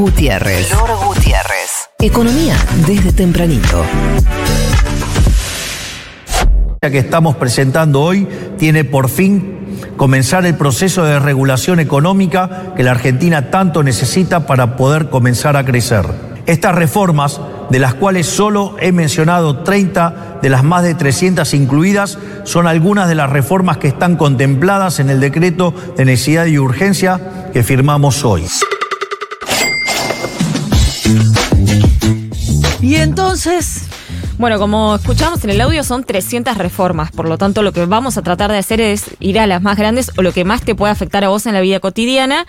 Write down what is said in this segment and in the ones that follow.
Gutiérrez. Flor Gutiérrez. Economía desde tempranito. La que estamos presentando hoy tiene por fin comenzar el proceso de regulación económica que la Argentina tanto necesita para poder comenzar a crecer. Estas reformas, de las cuales solo he mencionado 30 de las más de 300 incluidas, son algunas de las reformas que están contempladas en el decreto de necesidad y urgencia que firmamos hoy. Y entonces, Bueno, como escuchamos en el audio, son 300 reformas. Por lo tanto, lo que vamos a tratar de hacer es ir a las más grandes o lo que más te puede afectar a vos en la vida cotidiana.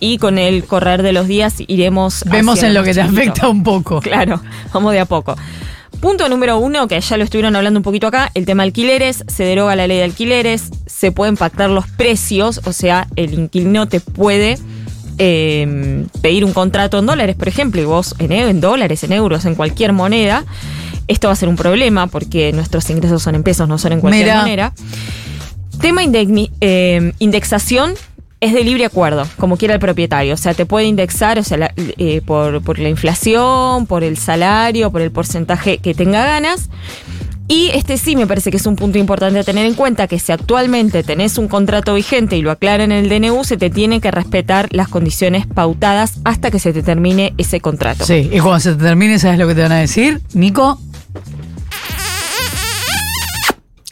Y con el correr de los días iremos. vemos en lo que te afecta un poco. Claro, vamos de a poco. Punto número uno, que ya lo estuvieron hablando un poquito acá, el tema alquileres, se deroga la ley de alquileres, se pueden pactar los precios, o sea, el inquilino te puede eh, pedir un contrato en dólares, por ejemplo, y vos en, en dólares, en euros, en cualquier moneda. Esto va a ser un problema porque nuestros ingresos son en pesos, no son en cualquier Mira. manera. Tema indegni- eh, indexación es de libre acuerdo, como quiera el propietario. O sea, te puede indexar o sea, la- eh, por, por la inflación, por el salario, por el porcentaje que tenga ganas. Y este sí me parece que es un punto importante a tener en cuenta, que si actualmente tenés un contrato vigente y lo aclaran en el DNU, se te tienen que respetar las condiciones pautadas hasta que se te termine ese contrato. Sí, y cuando se te termine, ¿sabes lo que te van a decir? Nico.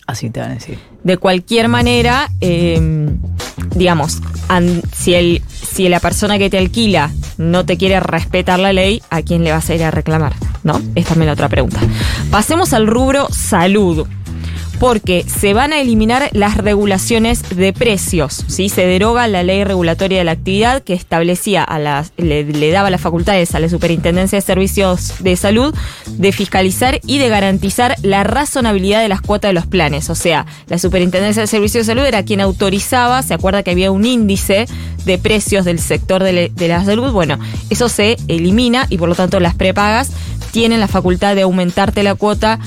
Así te van a decir. De cualquier manera, eh, digamos, si, el, si la persona que te alquila no te quiere respetar la ley, ¿a quién le vas a ir a reclamar? ¿No? Es también la otra pregunta. Pasemos al rubro salud. Porque se van a eliminar las regulaciones de precios. ¿sí? Se deroga la ley regulatoria de la actividad que establecía a las, le, daba las facultades a la Superintendencia de Servicios de Salud de fiscalizar y de garantizar la razonabilidad de las cuotas de los planes. O sea, la Superintendencia de Servicios de Salud era quien autorizaba, se acuerda que había un índice de precios del sector de, de la salud. Bueno, eso se elimina y por lo tanto las prepagas tienen la facultad de aumentarte la cuota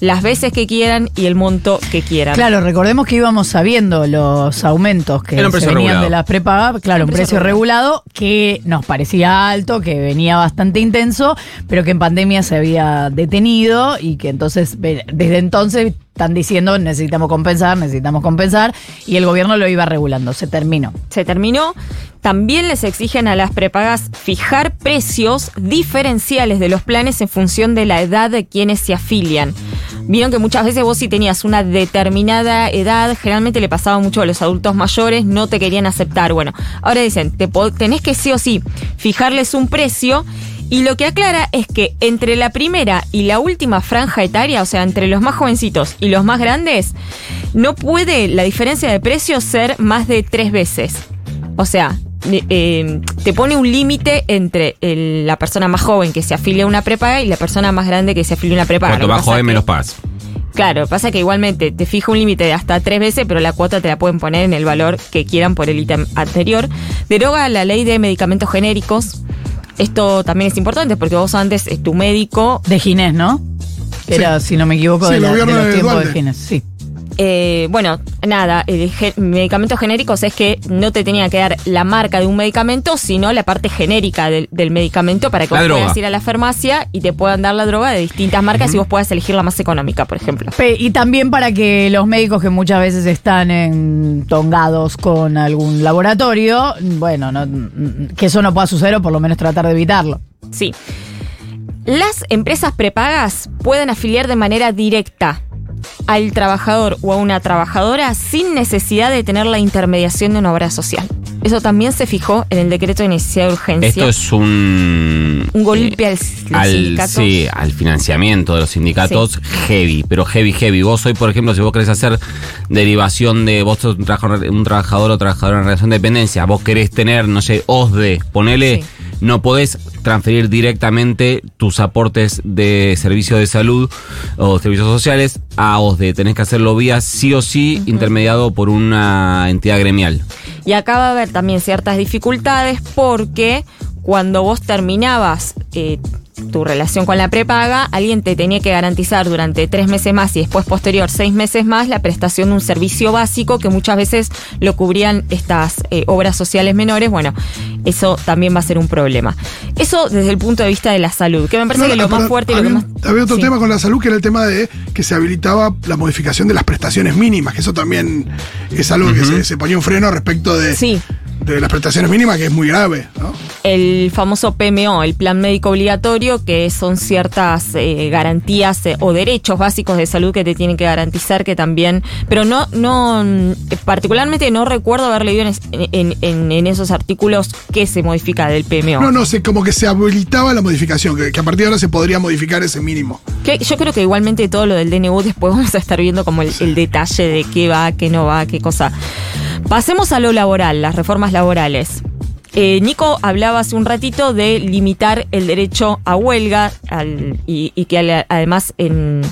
las veces que quieran y el monto que quieran. Claro, recordemos que íbamos sabiendo los aumentos que se venían regulado. de las prepagas. Claro, un precio precio regulado que nos parecía alto, que venía bastante intenso, pero que en pandemia se había detenido y que entonces, desde entonces están diciendo necesitamos compensar, necesitamos compensar, y el gobierno lo iba regulando. Se terminó. se terminó. También les exigen a las prepagas fijar precios diferenciales de los planes en función de la edad de quienes se afilian. Vieron que muchas veces vos si tenías una determinada edad, generalmente le pasaba mucho a los adultos mayores, no te querían aceptar. Bueno, ahora dicen, te tenés que sí o sí fijarles un precio y lo que aclara es que entre la primera y la última franja etaria, o sea, entre los más jovencitos y los más grandes, no puede la diferencia de precios ser más de tres veces. O sea, eh, eh, te pone un límite entre el- la persona más joven que se afilia a una prepaga y la persona más grande que se afilia a una prepaga. Cuanto más joven, menos pagas. Claro, pasa que igualmente te fija un límite de hasta tres veces, pero la cuota te la pueden poner en el valor que quieran por el ítem anterior. Deroga la ley de medicamentos genéricos. Esto también es importante porque vos antes, eh, tu médico De Ginés, ¿no? Sí. Era, si no me equivoco, Sí, de, la- de los tiempos de. Ginés. Sí. Eh, bueno, nada, el ge- medicamentos genéricos es que no te tenía que dar la marca de un medicamento, sino la parte genérica del, del medicamento para que La vos droga. puedas ir a la farmacia y te puedan dar la droga de distintas marcas y vos puedas elegir la más económica, por ejemplo. Pe- Y también para que los médicos que muchas veces están entongados con algún laboratorio, bueno, no- que eso no pueda suceder o por lo menos tratar de evitarlo. Sí. Las empresas prepagas pueden afiliar de manera directa al trabajador o a una trabajadora sin necesidad de tener la intermediación de una obra social. Eso también se fijó en el decreto de necesidad de urgencia. Esto es un. Un golpe eh, al- al, sindicatos. Sí, al financiamiento de los sindicatos heavy, pero heavy, heavy. Vos hoy, por ejemplo, si vos querés hacer derivación de vos sos un trabajador, un trabajador o trabajadora en relación de dependencia, vos querés tener, no sé, OSDE, ponele, Sí. No podés transferir directamente tus aportes de servicio de salud o servicios sociales a OSDE. Tenés que hacerlo vía sí o sí intermediado por una entidad gremial. Y acá va a haber también ciertas dificultades porque cuando vos terminabas eh, tu relación con la prepaga, alguien te tenía que garantizar durante tres meses más y después posterior seis meses más la prestación de un servicio básico que muchas veces lo cubrían estas eh, obras sociales menores. Bueno, eso también va a ser un problema. Eso desde el punto de vista de la salud, que me parece No, que lo más fuerte y lo había, que más. había otro Sí. tema con la salud que era el tema de que se habilitaba la modificación de las prestaciones mínimas, que eso también es algo que se, se ponía un freno respecto de, Sí. de las prestaciones mínimas, que es muy grave. El famoso PMO, el plan médico obligatorio, que son ciertas eh, garantías eh, o derechos básicos de salud que te tienen que garantizar que también, pero no, no, mm, particularmente no recuerdo haber leído en, es- en- en- en esos artículos qué se modifica del PMO. No, no, sé, como que se habilitaba la modificación, que, que a partir de ahora se podría modificar ese mínimo. Que yo creo que igualmente todo lo del DNU después vamos a estar viendo como el, el detalle de qué va, qué no va, qué cosa. Pasemos a lo laboral, las reformas laborales. Eh, Nico hablaba hace un ratito de limitar el derecho a huelga al- y, y que además en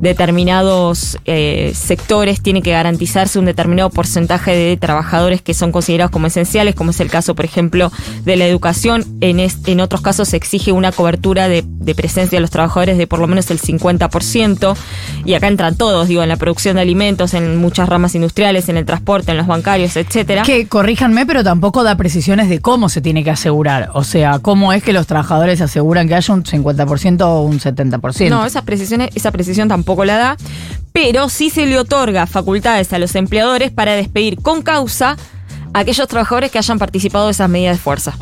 determinados eh, sectores tiene que garantizarse un determinado porcentaje de trabajadores que son considerados como esenciales, como es el caso, por ejemplo, de la educación. En, es- en otros casos se exige una cobertura de, de presencia de los trabajadores de por lo menos el 50%. Y acá entran todos, digo, en la producción de alimentos, en muchas ramas industriales, en el transporte, en los bancarios, etcétera. Que corríjanme, pero tampoco da precisiones de cómo se tiene que asegurar. O sea, cómo es que los trabajadores aseguran que haya un 50% o un 70%. No, esa precisión, esa precisión tampoco la da, pero sí se le otorga facultades a los empleadores para despedir con causa a aquellos trabajadores que hayan participado de esas medidas de fuerza.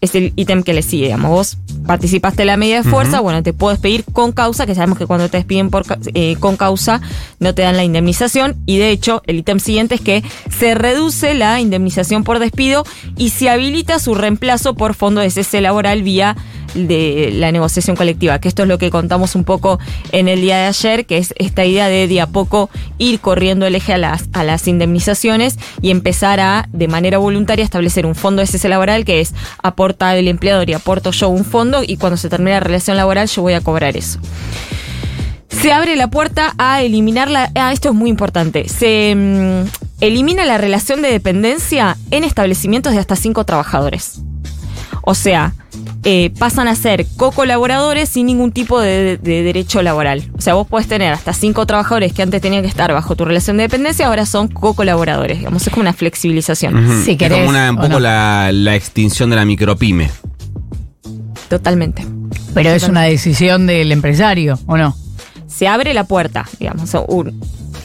Es el ítem que le sigue, digamos. Vos participaste de la medida de fuerza, bueno, te puedo despedir con causa, que sabemos que cuando te despiden por, eh, con causa no te dan la indemnización. Y de hecho, el ítem siguiente es que se reduce la indemnización por despido y se habilita su reemplazo por fondo de cese laboral vía de la negociación colectiva, que esto es lo que contamos un poco en el día de ayer, que es esta idea de de a poco ir corriendo el eje a las, a las indemnizaciones y empezar a, de manera voluntaria, establecer un fondo de cese laboral que es aporta el empleador y aporto yo un fondo y cuando se termine la relación laboral yo voy a cobrar eso. Se abre la puerta a eliminar la. Ah, esto es muy importante. Se mm, elimina la relación de dependencia en establecimientos de hasta cinco trabajadores. O sea, eh, pasan a ser co-colaboradores sin ningún tipo de, de derecho laboral. O sea, vos podés tener hasta cinco trabajadores que antes tenían que estar bajo tu relación de dependencia, ahora son co-colaboradores. Digamos, es como una flexibilización. Ujú. Si es como una, un poco no. la, la extinción de la micropyme. Totalmente. pero es una decisión del empresario, ¿o no? Se abre la puerta, digamos. o un-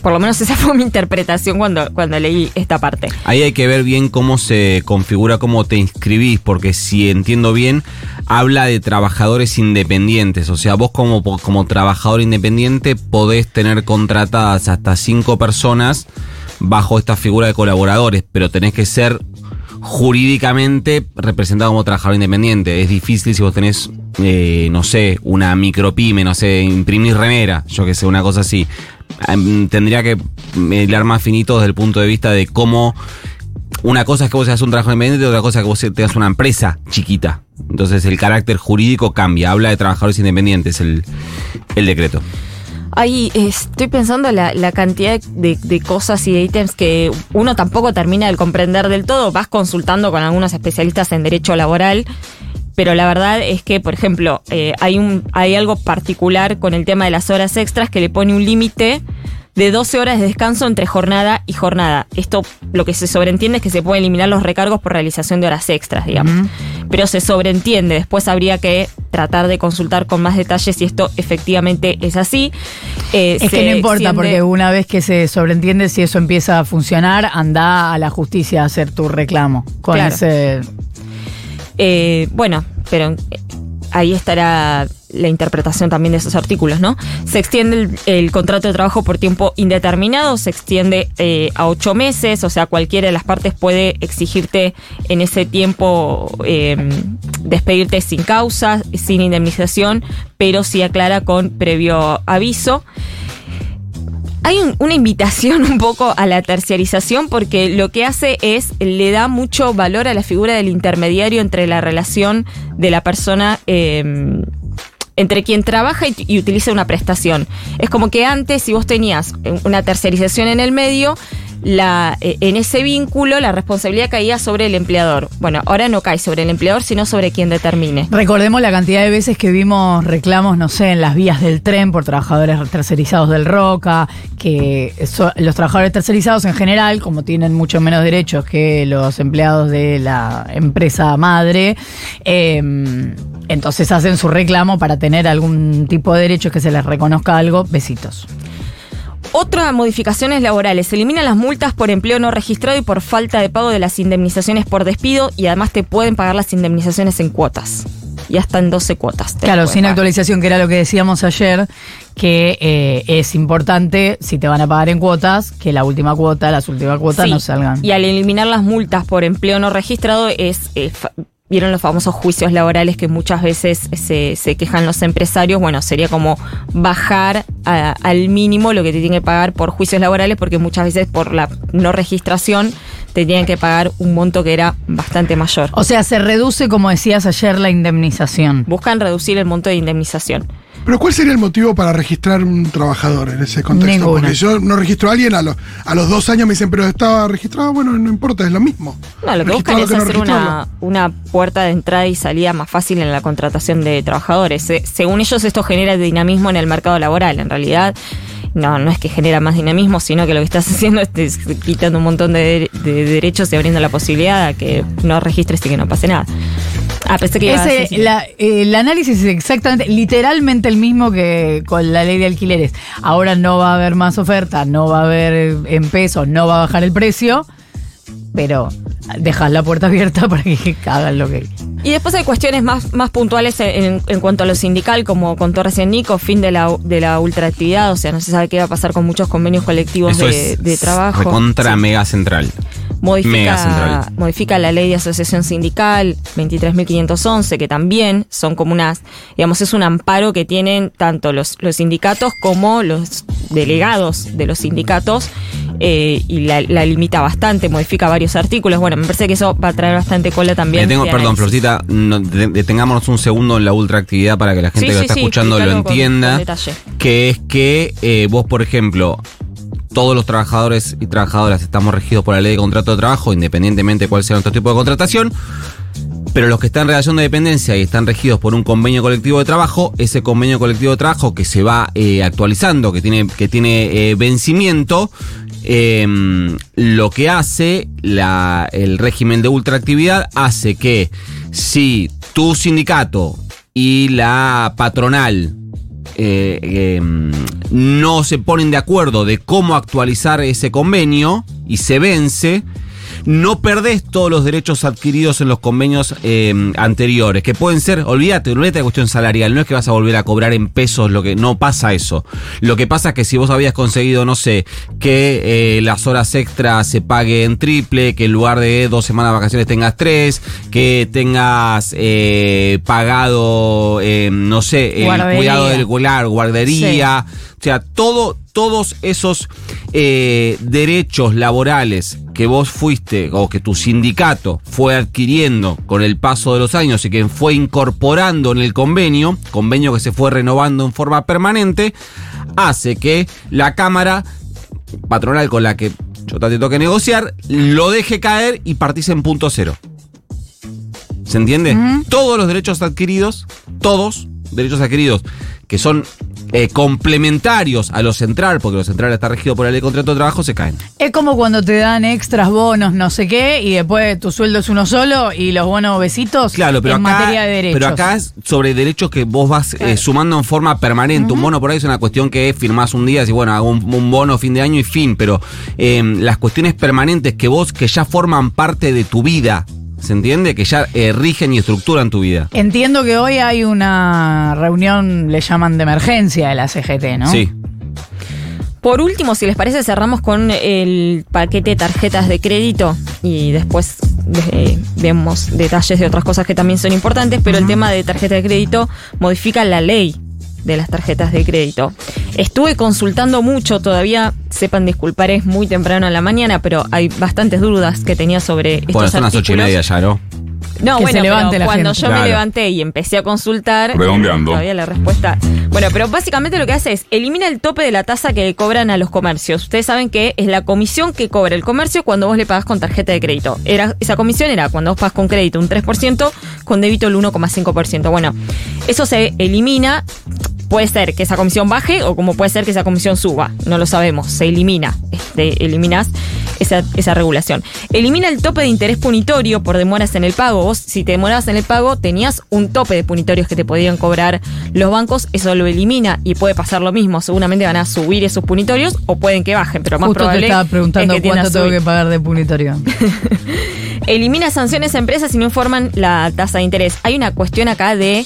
por lo menos esa fue mi interpretación cuando, cuando leí esta parte. Ahí hay que ver bien cómo se configura, cómo te inscribís, porque si entiendo bien, habla de trabajadores independientes. O sea, vos como, como trabajador independiente podés tener contratadas hasta cinco personas bajo esta figura de colaboradores, pero tenés que ser jurídicamente representado como trabajador independiente. Es difícil si vos tenés, eh, no sé, una micropyme, no sé, imprimir remera, yo que sé, una cosa así. Tendría que hilar más finito desde el punto de vista de cómo una cosa es que vos seas un trabajador independiente y otra cosa es que vos tengas una empresa chiquita. Entonces el carácter jurídico cambia. Habla de trabajadores independientes el decreto. Ahí estoy pensando la, la cantidad de, de cosas y de ítems que uno tampoco termina de comprender del todo. Vas consultando con algunos especialistas en derecho laboral, pero la verdad es que, por ejemplo, eh, hay, un, hay algo particular con el tema de las horas extras que le pone un límite de 12 horas de descanso entre jornada y jornada. Esto lo que se sobreentiende es que se pueden eliminar los recargos por realización de horas extras, digamos. Pero se sobreentiende, después habría que tratar de consultar con más detalles si esto efectivamente es así. Eh, Es que no importa, porque una vez que se sobreentiende si eso empieza a funcionar, anda a la justicia a hacer tu reclamo. Con Claro. ese. Eh, bueno, pero ahí estará la interpretación también de esos artículos, ¿no? Se extiende el, contrato de trabajo por tiempo indeterminado, se extiende eh, a ocho meses, o sea, cualquiera de las partes puede exigirte en ese tiempo eh, despedirte sin causa, sin indemnización, pero sí aclara con previo aviso. Hay un- una invitación un poco a la terciarización porque lo que hace es, le da mucho valor a la figura del intermediario entre la relación de la persona, eh, entre quien trabaja y, y utiliza una prestación. Es como que antes, si vos tenías una terciarización en el medio, eh, en ese vínculo la responsabilidad caía sobre el empleador. Bueno, ahora no cae sobre el empleador, sino sobre quien determine. Recordemos la cantidad de veces que vimos reclamos, no sé, en las vías del tren por trabajadores tercerizados del Roca, que los trabajadores tercerizados en general, como tienen mucho menos derechos que los empleados de la empresa madre, eh, entonces hacen su reclamo para tener algún tipo de derechos que se les reconozca algo. Besitos. Otra modificaciones laborales. Se eliminan las multas por empleo no registrado y por falta de pago de las indemnizaciones por despido y además te pueden pagar las indemnizaciones en cuotas. Y hasta en 12 cuotas. Claro, sin pagar. actualización, que era lo que decíamos ayer, que eh, es importante, si te van a pagar en cuotas, que la última cuota, las últimas cuotas Sí, no salgan. Y al eliminar las multas por empleo no registrado es... eh, Vieron los famosos juicios laborales que muchas veces se, se quejan los empresarios. Bueno, sería como bajar a- al mínimo lo que te tienen que pagar por juicios laborales, porque muchas veces por la no registración te tienen que pagar un monto que era bastante mayor. O sea, se reduce, como decías ayer, la indemnización. Buscan reducir el monto de indemnización. Pero ¿cuál sería el motivo para registrar un trabajador en ese contexto? Ninguno. Porque yo no registro a alguien, a, los a los dos años me dicen, pero estaba registrado, bueno, no importa, es lo mismo. No, lo que buscan es que no hacer una, puerta de entrada y salida más fácil en la contratación de trabajadores. Se- según ellos, esto genera dinamismo en el mercado laboral. En realidad, no, no es que genera más dinamismo, sino que lo que estás haciendo es, es quitando un montón de, de derechos y abriendo la posibilidad a que no registres y que no pase nada. Ah, pensé que ibas a Ese, decir- la- eh, el análisis es exactamente, literalmente el mismo que con la ley de alquileres. Ahora no va a haber más oferta, no va a haber eh, en pesos, no va a bajar el precio, pero dejas la puerta abierta para que hagan lo que Y después hay cuestiones más, más puntuales en, en cuanto a lo sindical, como contó recién Nico, fin de la, de la ultraactividad, o sea, no se sabe qué va a pasar con muchos convenios colectivos Eso de, es de trabajo. recontra Sí. mega central. Modifica, modifica la ley de asociación sindical 23.511, que también son como unas, digamos, es un amparo que tienen tanto los, los sindicatos como los delegados de los sindicatos eh, y la, la limita bastante, modifica varios artículos. Bueno, me parece que eso va a traer bastante cola también. Me tengo, perdón. Florcita, no, de- detengámonos un segundo en la ultraactividad para que la gente Sí, que lo está sí, escuchando lo con- entienda. con que es que eh, vos, por ejemplo, todos los trabajadores y trabajadoras estamos regidos por la ley de contrato de trabajo, independientemente de cuál sea nuestro tipo de contratación. Pero los que están en relación de dependencia y están regidos por un convenio colectivo de trabajo, ese convenio colectivo de trabajo que se va eh, actualizando, que tiene, que tiene eh, vencimiento, eh, lo que hace la- el régimen de ultraactividad hace que si tu sindicato y la patronal eh, eh, no se ponen de acuerdo de cómo actualizar ese convenio y se vence, no perdés todos los derechos adquiridos en los convenios eh, anteriores, que pueden ser, olvídate, olvídate de cuestión salarial, no es que vas a volver a cobrar en pesos, lo que no pasa eso. Lo que pasa es que si vos habías conseguido, no sé, que eh, las horas extras se paguen triple, que en lugar de dos semanas de vacaciones tengas tres, que tengas eh, pagado, eh, no sé, el Guardería. cuidado del guardería, o sea, todo, todos esos eh, derechos laborales que vos fuiste o que tu sindicato fue adquiriendo con el paso de los años y que fue incorporando en el convenio, convenio que se fue renovando en forma permanente, hace que la Cámara patronal con la que yo te toque negociar, lo deje caer y partís en punto cero. ¿Se entiende? Todos los derechos adquiridos, todos derechos adquiridos que son eh, complementarios a lo central, porque lo central está regido por la ley de contrato de trabajo, se caen. Es como cuando te dan extras bonos, no sé qué, y después tu sueldo es uno solo y los bonos besitos Claro, pero en acá, materia de derechos. pero acá es sobre derechos que vos vas eh, sumando en forma permanente. Un bono por ahí es una cuestión que firmás un día y bueno, hago un, un bono fin de año y fin, pero eh, las cuestiones permanentes que vos, que ya forman parte de tu vida, ¿se entiende? Que ya eh, rigen y estructuran tu vida. Entiendo que hoy hay una reunión, le llaman de emergencia de la CGT, ¿no? Sí. Por último, si les parece, cerramos con el paquete de tarjetas de crédito y después eh, vemos detalles de otras cosas que también son importantes, pero el tema de tarjeta de crédito modifica la ley de las tarjetas de crédito. Estuve consultando mucho, todavía sepan disculpar, es muy temprano en la mañana, pero hay bastantes dudas que tenía sobre estos Bueno, son las ocho y media ya, ¿no? No, Que bueno, se levante pero la cuando gente. yo Claro. me levanté y empecé a consultar, Redondeando. todavía la respuesta. Bueno, pero básicamente lo que hace es elimina el tope de la tasa que cobran a los comercios. Ustedes saben que es la comisión que cobra el comercio cuando vos le pagas con tarjeta de crédito. Era esa comisión era cuando vos pagas con crédito un 3%, con débito el 1,5%. Bueno, eso se elimina Puede ser que esa comisión baje o como puede ser que esa comisión suba. No lo sabemos. Se elimina. Este, eliminas esa, esa regulación. Elimina el tope de interés punitorio por demoras en el pago. Vos, si te demorabas en el pago, tenías un tope de punitorios que te podían cobrar los bancos. Eso lo elimina y puede pasar lo mismo. Seguramente van a subir esos punitorios o pueden que bajen, pero más Justo te probable estaba preguntando es que cuánto tengo que pagar de punitorio. Elimina sanciones a empresas si no informan la tasa de interés. Hay una cuestión acá de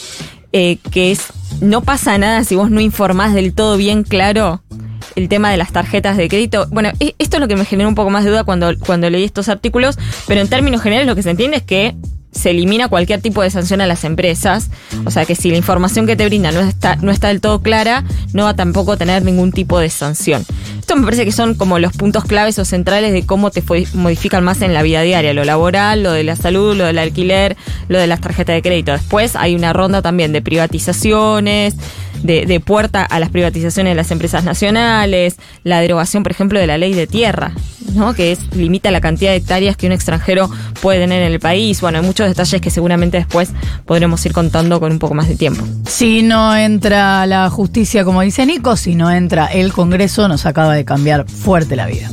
eh, que es no pasa nada si vos no informás del todo bien claro el tema de las tarjetas de crédito. Bueno, e- esto es lo que me generó un poco más de duda cuando, cuando leí estos artículos, pero en términos generales lo que se entiende es que se elimina cualquier tipo de sanción a las empresas. O sea que si la información que te brinda no está, no está del todo clara, no va tampoco a tener ningún tipo de sanción. Esto me parece que son como los puntos claves o centrales de cómo te modifican más en la vida diaria, lo laboral, lo de la salud, lo del alquiler, lo de las tarjetas de crédito. Después hay una ronda también de privatizaciones, de, de puerta a las privatizaciones de las empresas nacionales, la derogación, por ejemplo, de la ley de tierra, ¿no? que es limita la cantidad de hectáreas que un extranjero puede tener en el país. Bueno, hay muchos detalles que seguramente después podremos ir contando con un poco más de tiempo. Si no entra la justicia, como dice Nico, si no entra el Congreso, nos acaba de cambiar fuerte la vida.